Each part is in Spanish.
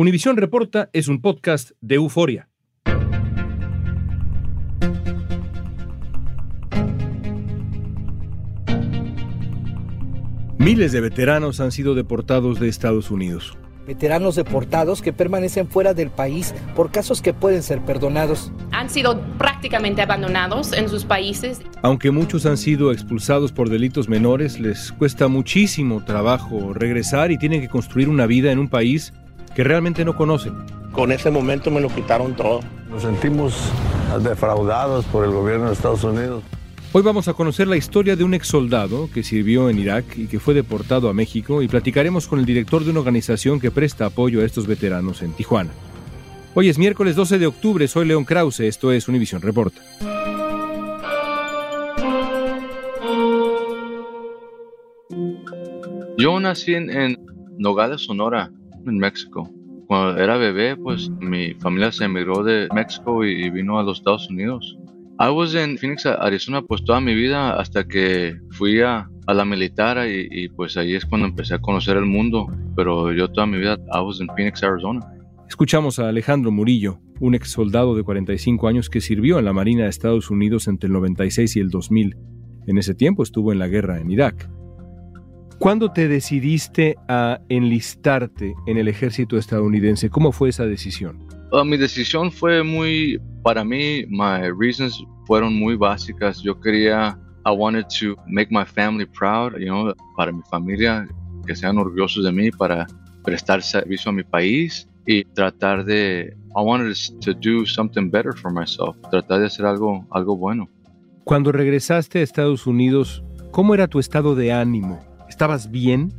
Univisión Reporta es un podcast de euforia. Miles de veteranos han sido deportados de Estados Unidos. Veteranos deportados que permanecen fuera del país por casos que pueden ser perdonados. Han sido prácticamente abandonados en sus países. Aunque muchos han sido expulsados por delitos menores, les cuesta muchísimo trabajo regresar y tienen que construir una vida en un país que realmente no conocen. Con ese momento me lo quitaron todo. Nos sentimos defraudados por el gobierno de Estados Unidos. Hoy vamos a conocer la historia de un ex soldado que sirvió en Irak y que fue deportado a México y platicaremos con el director de una organización que presta apoyo a estos veteranos en Tijuana. Hoy es miércoles 12 de octubre, soy León Krause, esto es Univisión Reporta. Yo nací en, en Nogales, Sonora, en México. Cuando era bebé, pues mi familia se emigró de México y, y vino a los Estados Unidos. I was en Phoenix, Arizona, pues toda mi vida hasta que fui a, a la militar y, y, pues ahí es cuando empecé a conocer el mundo. Pero yo toda mi vida, I was en Phoenix, Arizona. Escuchamos a Alejandro Murillo, un ex soldado de 45 años que sirvió en la Marina de Estados Unidos entre el 96 y el 2000. En ese tiempo estuvo en la guerra en Irak. ¿Cuándo te decidiste a enlistarte en el ejército estadounidense? ¿Cómo fue esa decisión? Uh, mi decisión fue muy, para mí, my reasons fueron muy básicas. Yo quería, I wanted to make my family proud, you know, para mi familia, que sean orgullosos de mí, para prestar servicio a mi país y tratar de, I wanted to do something better for myself, tratar de hacer algo, algo bueno. Cuando regresaste a Estados Unidos, ¿cómo era tu estado de ánimo? ¿Estabas bien?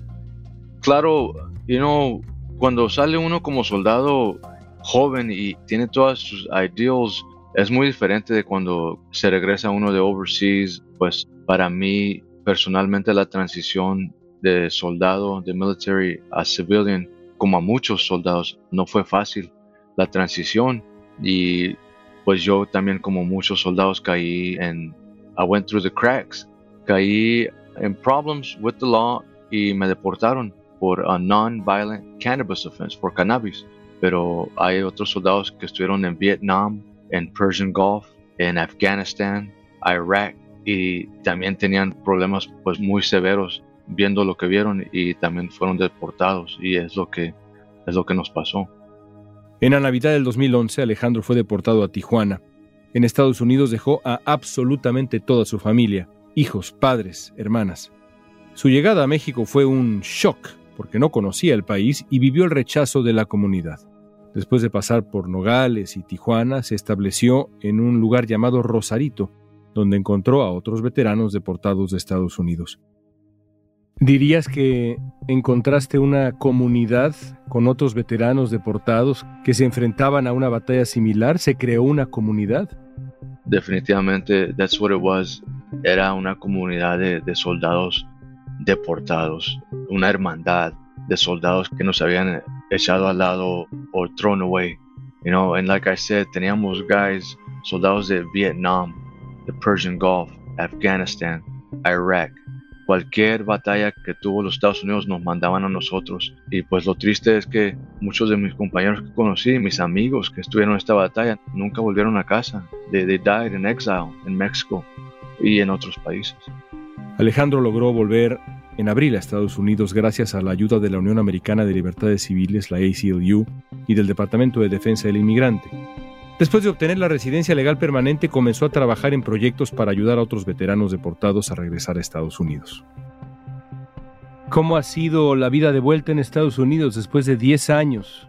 Claro, you know, cuando sale uno como soldado joven y tiene todas sus ideals, es muy diferente de cuando se regresa uno de overseas. Pues para mí, personalmente, la transición de soldado, de military a civilian, como a muchos soldados, no fue fácil la transición. Y pues yo también, como muchos soldados, caí en. I went through the cracks. Caí en problems with the law y me deportaron por a non-violent cannabis offense, por cannabis. Pero hay otros soldados que estuvieron en Vietnam, en Persian Gulf, en Afganistán, Irak y también tenían problemas pues muy severos viendo lo que vieron y también fueron deportados y es lo que es lo que nos pasó. En la Navidad del 2011 Alejandro fue deportado a Tijuana. En Estados Unidos dejó a absolutamente toda su familia, hijos, padres, hermanas. Su llegada a México fue un shock porque no conocía el país y vivió el rechazo de la comunidad. Después de pasar por Nogales y Tijuana, se estableció en un lugar llamado Rosarito, donde encontró a otros veteranos deportados de Estados Unidos. ¿Dirías que encontraste una comunidad con otros veteranos deportados que se enfrentaban a una batalla similar? ¿Se creó una comunidad? Definitivamente, that's what it was. Era una comunidad de, soldados deportados, una hermandad de soldados que nos habían echado al lado o thrown away. You know, and like I said, teníamos guys, soldados de Vietnam, the Persian Gulf, Afghanistan, Iraq. Cualquier batalla que tuvo los Estados Unidos nos mandaban a nosotros. Y pues lo triste es que muchos de mis compañeros que conocí, mis amigos que estuvieron en esta batalla, nunca volvieron a casa. They, they died in exile en México y en otros países. Alejandro logró volver en abril a Estados Unidos gracias a la ayuda de la Unión Americana de Libertades Civiles, la ACLU, y del Departamento de Defensa del Inmigrante. Después de obtener la residencia legal permanente, comenzó a trabajar en proyectos para ayudar a otros veteranos deportados a regresar a Estados Unidos. ¿Cómo ha sido la vida de vuelta en Estados Unidos después de 10 años?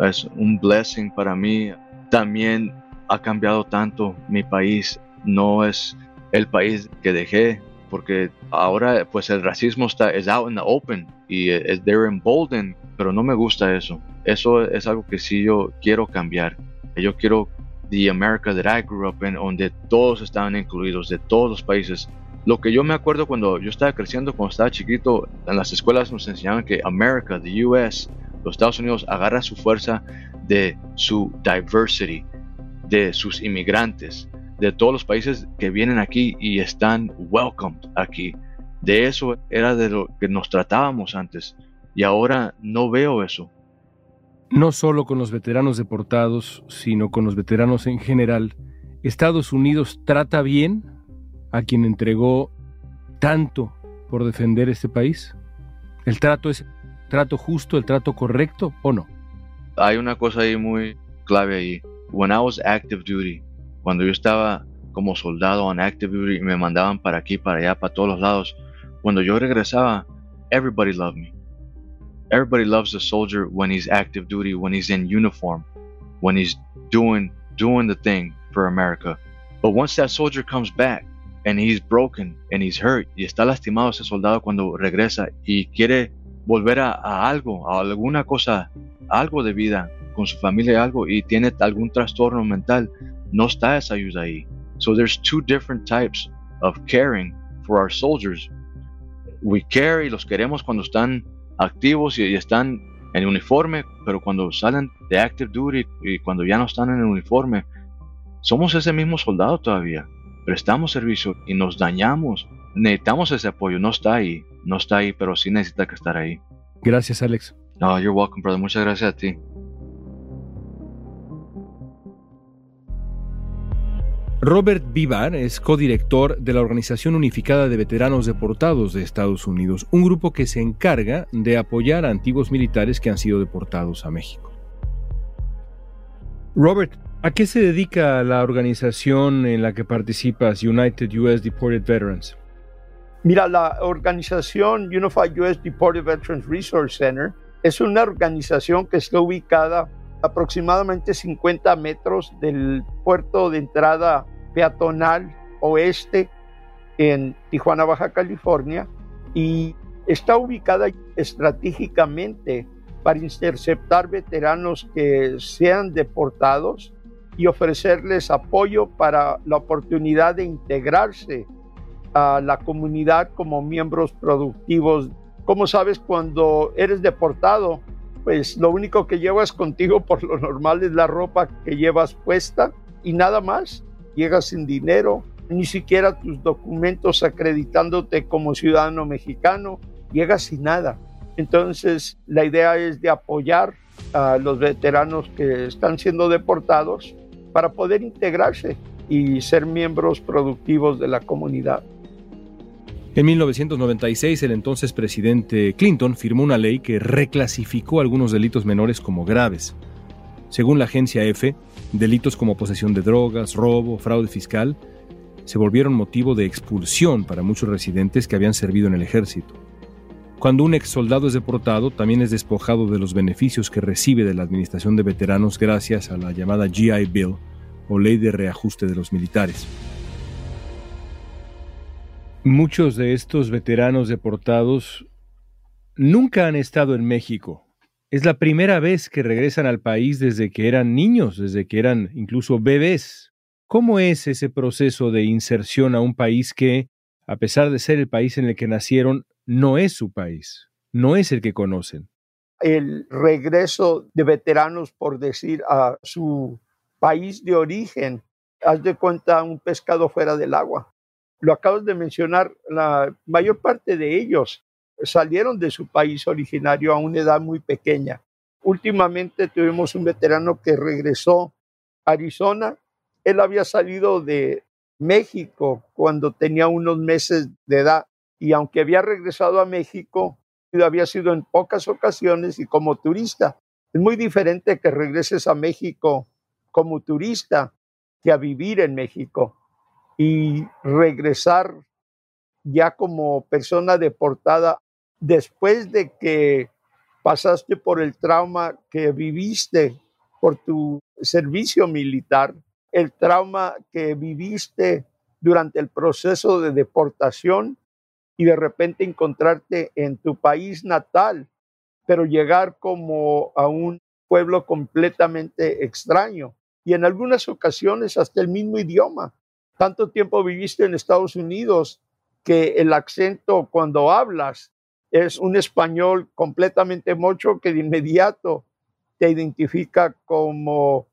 Es un blessing para mí. También ha cambiado tanto mi país. No es el país que dejé, porque ahora pues el racismo está es out in the open y es they're emboldened pero no me gusta eso. Eso es algo que sí yo quiero cambiar. Yo quiero the America that I grew up in, donde todos estaban incluidos, de todos los países. Lo que yo me acuerdo cuando yo estaba creciendo, cuando estaba chiquito, en las escuelas nos enseñaban que America, the US, los Estados Unidos, agarra su fuerza de su diversity, de sus inmigrantes, de todos los países que vienen aquí y están welcomed aquí. De eso era de lo que nos tratábamos antes y ahora no veo eso. No solo con los veteranos deportados, sino con los veteranos en general, Estados Unidos trata bien a quien entregó tanto por defender este país. ¿El trato es trato justo, el trato correcto o no? Hay una cosa ahí muy clave ahí. When I was active duty, cuando yo estaba como soldado en active duty y me mandaban para aquí, para allá, para todos los lados, cuando yo regresaba, everybody loved me. Everybody loves a soldier when he's active duty, when he's in uniform, when he's doing doing the thing for America. But once that soldier comes back and he's broken and he's hurt y está lastimado ese soldado cuando regresa y quiere volver a, a algo, a alguna cosa, algo de vida con su familia, algo y tiene algún trastorno mental, no está esa ayuda ahí. So there's two different types of caring for our soldiers. We care y los queremos cuando están activos y, están en uniforme, pero cuando salen de active duty y cuando ya no están en el uniforme, somos ese mismo soldado todavía. Prestamos servicio y nos dañamos. Necesitamos ese apoyo. No está ahí, no está ahí, pero sí necesita que estar ahí. Gracias, Alex. No, you're welcome, brother. Muchas gracias a ti. Robert Vivar es codirector de la Organización Unificada de Veteranos Deportados de Estados Unidos, un grupo que se encarga de apoyar a antiguos militares que han sido deportados a México. Robert, ¿a qué se dedica la organización en la que participas, United US Deported Veterans? Mira, la organización Unified US Deported Veterans Resource Center es una organización que está ubicada aproximadamente 50 metros del puerto de entrada peatonal oeste en Tijuana, Baja California, y está ubicada estratégicamente para interceptar veteranos que sean deportados y ofrecerles apoyo para la oportunidad de integrarse a la comunidad como miembros productivos. Como sabes, cuando eres deportado, pues lo único que llevas contigo por lo normal es la ropa que llevas puesta y nada más. Llegas sin dinero, ni siquiera tus documentos acreditándote como ciudadano mexicano, llegas sin nada. Entonces la idea es de apoyar a los veteranos que están siendo deportados para poder integrarse y ser miembros productivos de la comunidad. En 1996, el entonces presidente Clinton firmó una ley que reclasificó algunos delitos menores como graves. Según la agencia EFE, delitos como posesión de drogas, robo, fraude fiscal, se volvieron motivo de expulsión para muchos residentes que habían servido en el ejército. Cuando un ex soldado es deportado, también es despojado de los beneficios que recibe de la Administración de Veteranos gracias a la llamada GI Bill o Ley de Reajuste de los Militares. Muchos de estos veteranos deportados nunca han estado en México. Es la primera vez que regresan al país desde que eran niños, desde que eran incluso bebés. ¿Cómo es ese proceso de inserción a un país que, a pesar de ser el país en el que nacieron, no es su país, no es el que conocen? El regreso de veteranos, por decir, a su país de origen, haz de cuenta un pescado fuera del agua lo acabas de mencionar, la mayor parte de ellos salieron de su país originario a una edad muy pequeña. Últimamente tuvimos un veterano que regresó a Arizona. Él había salido de México cuando tenía unos meses de edad y aunque había regresado a México, había sido en pocas ocasiones y como turista. Es muy diferente que regreses a México como turista que a vivir en México y regresar ya como persona deportada después de que pasaste por el trauma que viviste por tu servicio militar, el trauma que viviste durante el proceso de deportación y de repente encontrarte en tu país natal pero llegar como a un pueblo completamente extraño y en algunas ocasiones hasta el mismo idioma. Tanto tiempo viviste en Estados Unidos que el acento cuando hablas es un español completamente mocho que de inmediato te identifica como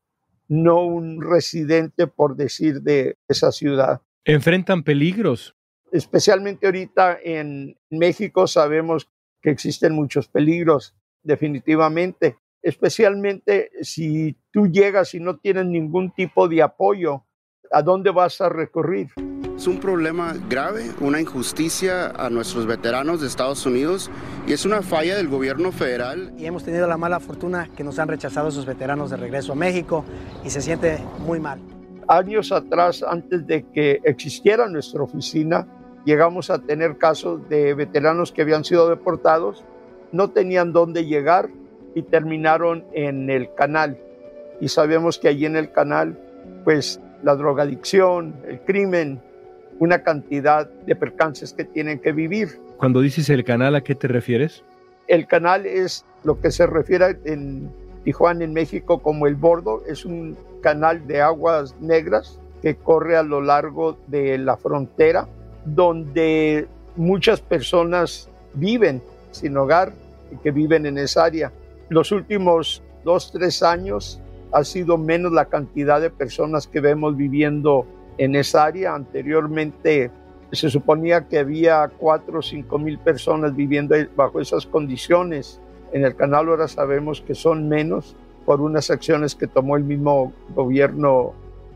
no un residente, por decir, de esa ciudad. ¿Enfrentan peligros? Especialmente ahorita en México sabemos que existen muchos peligros, definitivamente, especialmente si tú llegas y no tienes ningún tipo de apoyo, ¿a dónde vas a recurrir? Es un problema grave, una injusticia a nuestros veteranos de Estados Unidos y es una falla del gobierno federal. Y hemos tenido la mala fortuna que nos han rechazado esos veteranos de regreso a México y se siente muy mal. Años atrás, antes de que existiera nuestra oficina, llegamos a tener casos de veteranos que habían sido deportados, no tenían dónde llegar y terminaron en el canal. Y sabemos que allí en el canal, pues la drogadicción, el crimen, una cantidad de percances que tienen que vivir. Cuando dices el canal, ¿a qué te refieres? El canal es lo que se refiere en Tijuana, en México, como el bordo. Es un canal de aguas negras que corre a lo largo de la frontera, donde muchas personas viven sin hogar y que viven en esa área. Los últimos dos, tres años ha sido menos la cantidad de personas que vemos viviendo en esa área. Anteriormente se suponía que había cuatro o cinco mil personas viviendo bajo esas condiciones. En el canal ahora sabemos que son menos por unas acciones que tomó el mismo gobierno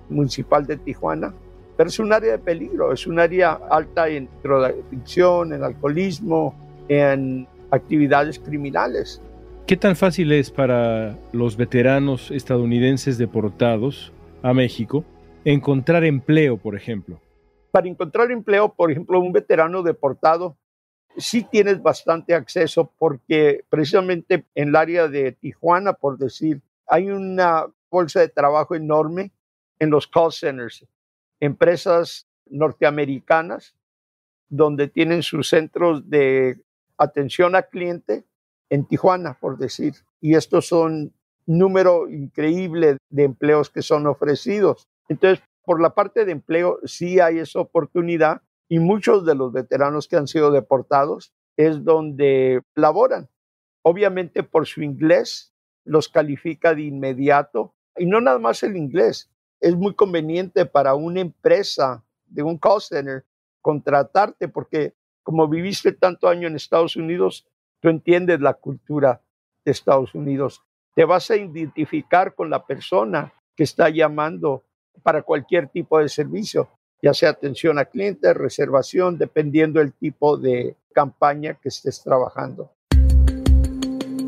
municipal de Tijuana. Pero es un área de peligro, es un área alta en drogadicción, en alcoholismo, en actividades criminales. ¿Qué tan fácil es para los veteranos estadounidenses deportados a México encontrar empleo, por ejemplo? Para encontrar empleo, por ejemplo, un veterano deportado, sí tienes bastante acceso porque precisamente en el área de Tijuana, por decir, hay una bolsa de trabajo enorme en los call centers, empresas norteamericanas donde tienen sus centros de atención al cliente en Tijuana, por decir. Y estos son número increíble de empleos que son ofrecidos. Entonces, por la parte de empleo, sí hay esa oportunidad y muchos de los veteranos que han sido deportados es donde laboran. Obviamente por su inglés los califica de inmediato y no nada más el inglés. Es muy conveniente para una empresa de un call center contratarte porque como viviste tanto año en Estados Unidos, tú entiendes la cultura de Estados Unidos. Te vas a identificar con la persona que está llamando para cualquier tipo de servicio, ya sea atención a clientes, reservación, dependiendo del tipo de campaña que estés trabajando.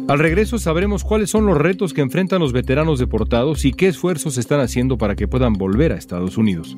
Al regreso sabremos cuáles son los retos que enfrentan los veteranos deportados y qué esfuerzos están haciendo para que puedan volver a Estados Unidos.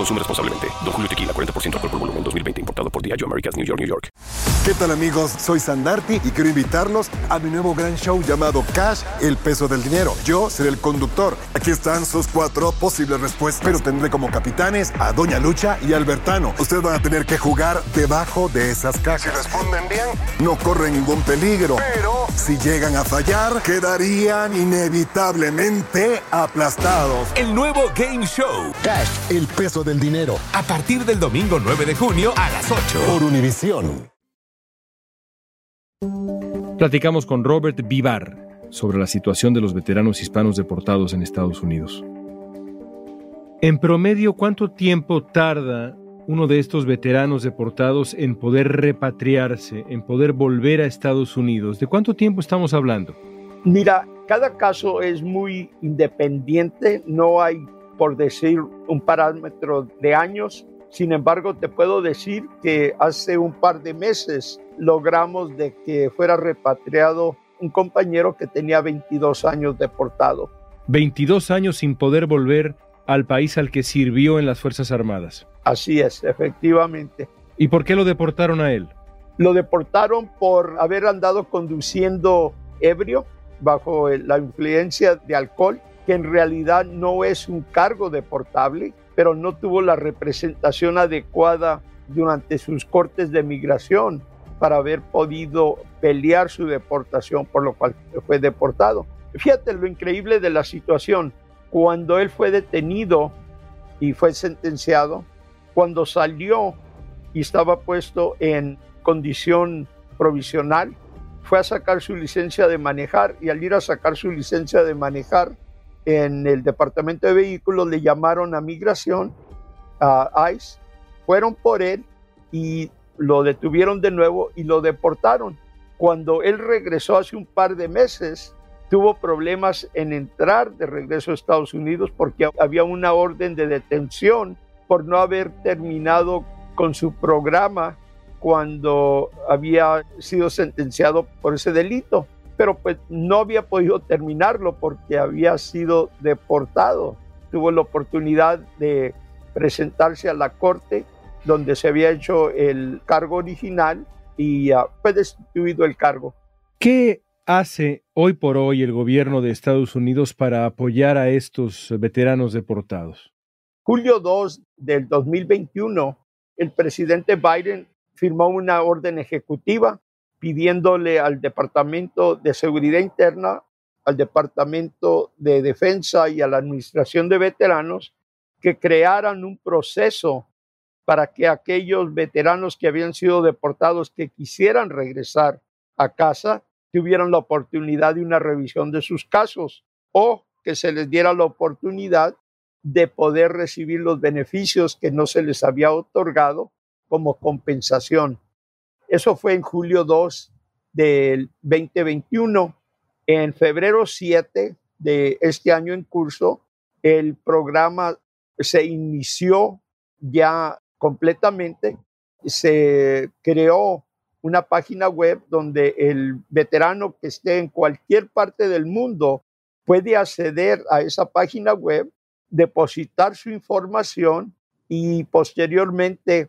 Consume responsablemente. Don Julio Tequila, 40% alcohol por volumen, 2020. Importado por Diageo Americas, New York, New York. ¿Qué tal, amigos? Soy Sandarti y quiero invitarlos a mi nuevo gran show llamado Cash, el peso del dinero. Yo seré el conductor. Aquí están sus cuatro posibles respuestas, pero tendré como capitanes a Doña Lucha y Albertano. Ustedes van a tener que jugar debajo de esas cajas. Si responden bien, no corren ningún peligro. Pero si llegan a fallar, quedarían inevitablemente aplastados. El nuevo Game Show. Cash, el peso del dinero. A partir del domingo 9 de junio a las 8. Por Univisión. Platicamos con Robert Vivar sobre la situación de los veteranos hispanos deportados en Estados Unidos. En promedio, ¿cuánto tiempo tarda uno de estos veteranos deportados en poder repatriarse, en poder volver a Estados Unidos? ¿De cuánto tiempo estamos hablando? Mira, cada caso es muy independiente, no hay, por decir, un parámetro de años, Sin embargo, te puedo decir que hace un par de meses logramos de que fuera repatriado un compañero que tenía 22 años deportado. 22 años sin poder volver al país al que sirvió en las Fuerzas Armadas. Así es, efectivamente. ¿Y por qué lo deportaron a él? Lo deportaron por haber andado conduciendo ebrio bajo la influencia de alcohol, que en realidad no es un cargo deportable, pero no tuvo la representación adecuada durante sus cortes de migración para haber podido pelear su deportación, por lo cual fue deportado. Fíjate lo increíble de la situación. Cuando él fue detenido y fue sentenciado, cuando salió y estaba puesto en condición provisional, fue a sacar su licencia de manejar y al ir a sacar su licencia de manejar en el departamento de vehículos le llamaron a migración, a ICE, fueron por él y lo detuvieron de nuevo y lo deportaron. Cuando él regresó hace un par de meses, tuvo problemas en entrar de regreso a Estados Unidos porque había una orden de detención por no haber terminado con su programa cuando había sido sentenciado por ese delito, pero pues no había podido terminarlo porque había sido deportado. Tuvo la oportunidad de presentarse a la corte donde se había hecho el cargo original y uh, fue destituido el cargo. ¿Qué hace hoy por hoy el gobierno de Estados Unidos para apoyar a estos veteranos deportados? Julio 2 del 2021, el presidente Biden firmó una orden ejecutiva pidiéndole al Departamento de Seguridad Interna, al Departamento de Defensa y a la Administración de Veteranos que crearan un proceso para que aquellos veteranos que habían sido deportados que quisieran regresar a casa tuvieran la oportunidad de una revisión de sus casos o que se les diera la oportunidad de poder recibir los beneficios que no se les había otorgado como compensación. Eso fue en julio 2 del 2021. En febrero 7 de este año en curso, el programa se inició ya completamente. Se creó una página web donde el veterano que esté en cualquier parte del mundo puede acceder a esa página web, depositar su información y posteriormente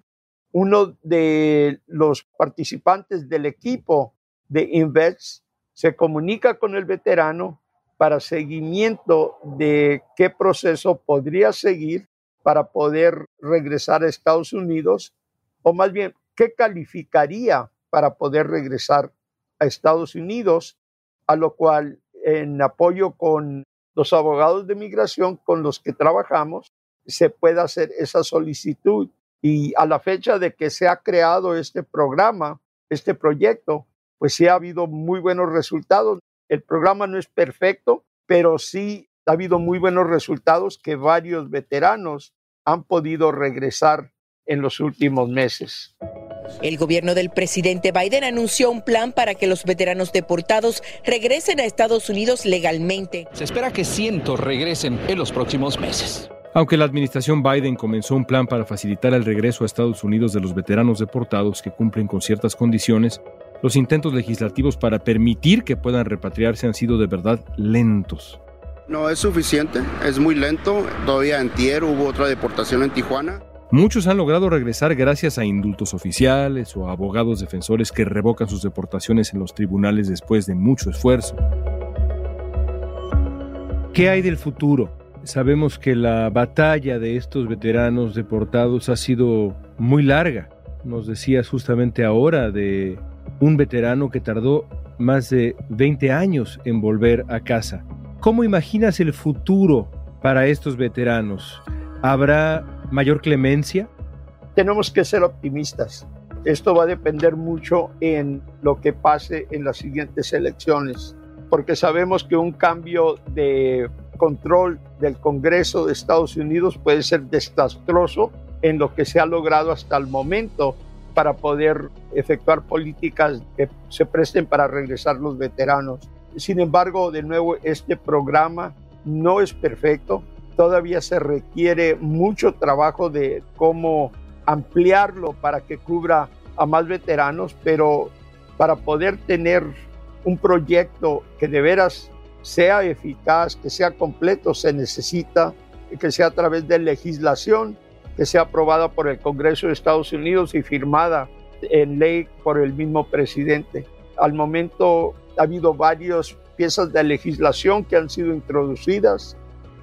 uno de los participantes del equipo de Invest se comunica con el veterano para seguimiento de qué proceso podría seguir para poder regresar a Estados Unidos, o más bien, qué calificaría para poder regresar a Estados Unidos, a lo cual en apoyo con los abogados de migración con los que trabajamos, se puede hacer esa solicitud y a la fecha de que se ha creado este programa, este proyecto, pues sí ha habido muy buenos resultados. El programa no es perfecto, pero sí ha habido muy buenos resultados que varios veteranos han podido regresar en los últimos meses. El gobierno del presidente Biden anunció un plan para que los veteranos deportados regresen a Estados Unidos legalmente. Se espera que cientos regresen en los próximos meses. Aunque la administración Biden comenzó un plan para facilitar el regreso a Estados Unidos de los veteranos deportados que cumplen con ciertas condiciones, los intentos legislativos para permitir que puedan repatriarse han sido de verdad lentos. No es suficiente, es muy lento. Todavía en Tier hubo otra deportación en Tijuana. Muchos han logrado regresar gracias a indultos oficiales o a abogados defensores que revocan sus deportaciones en los tribunales después de mucho esfuerzo. ¿Qué hay del futuro? Sabemos que la batalla de estos veteranos deportados ha sido muy larga. Nos decías justamente ahora de un veterano que tardó más de 20 años en volver a casa. ¿Cómo imaginas el futuro para estos veteranos? ¿Habrá mayor clemencia? Tenemos que ser optimistas. Esto va a depender mucho en lo que pase en las siguientes elecciones, porque sabemos que un cambio de control del Congreso de Estados Unidos puede ser desastroso en lo que se ha logrado hasta el momento para poder efectuar políticas que se presten para regresar los veteranos. Sin embargo, de nuevo, este programa no es perfecto. Todavía se requiere mucho trabajo de cómo ampliarlo para que cubra a más veteranos, pero para poder tener un proyecto que de veras sea eficaz, que sea completo, se necesita que sea a través de legislación, que sea aprobada por el Congreso de Estados Unidos y firmada en ley por el mismo presidente. Al momento ha habido varias piezas de legislación que han sido introducidas.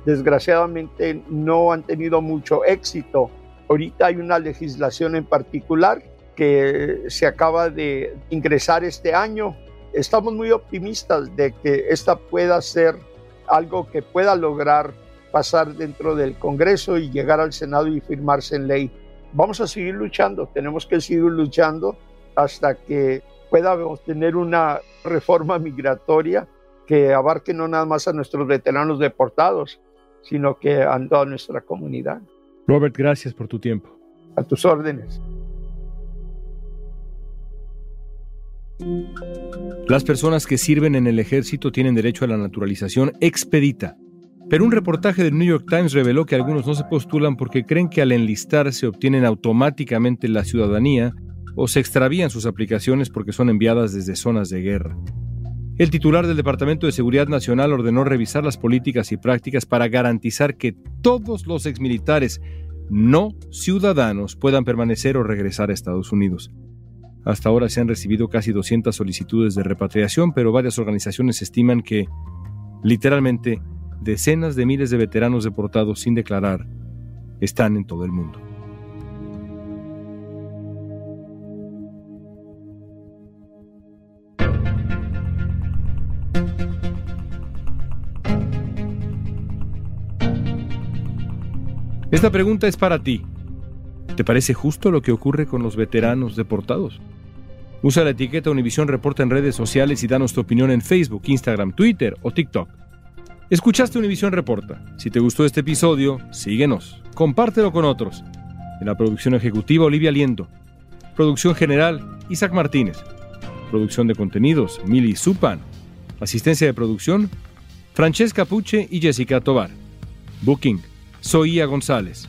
Desgraciadamente no han tenido mucho éxito. Ahorita hay una legislación en particular que se acaba de ingresar este año. Estamos muy optimistas de que esta pueda ser algo que pueda lograr pasar dentro del Congreso y llegar al Senado y firmarse en ley. Vamos a seguir luchando, tenemos que seguir luchando hasta que pueda tener una reforma migratoria que abarque no nada más a nuestros veteranos deportados, sino que a toda nuestra comunidad. Robert, gracias por tu tiempo. A tus órdenes. Las personas que sirven en el ejército tienen derecho a la naturalización expedita. Pero un reportaje del New York Times reveló que algunos no se postulan porque creen que al enlistar se obtienen automáticamente la ciudadanía o se extravían sus aplicaciones porque son enviadas desde zonas de guerra. El titular del Departamento de Seguridad Nacional ordenó revisar las políticas y prácticas para garantizar que todos los exmilitares no ciudadanos puedan permanecer o regresar a Estados Unidos. Hasta ahora se han recibido casi 200 solicitudes de repatriación, pero varias organizaciones estiman que, literalmente, decenas de miles de veteranos deportados sin declarar están en todo el mundo. Esta pregunta es para ti. ¿Te parece justo lo que ocurre con los veteranos deportados? Usa la etiqueta Univisión Reporta en redes sociales y danos tu opinión en Facebook, Instagram, Twitter o TikTok. Escuchaste Univisión Reporta. Si te gustó este episodio, síguenos. Compártelo con otros. En la producción ejecutiva, Olivia Liendo. Producción general, Isaac Martínez. Producción de contenidos, Mili Supan. Asistencia de producción, Francesca Puche y Jessica Tobar. Booking, Soía González.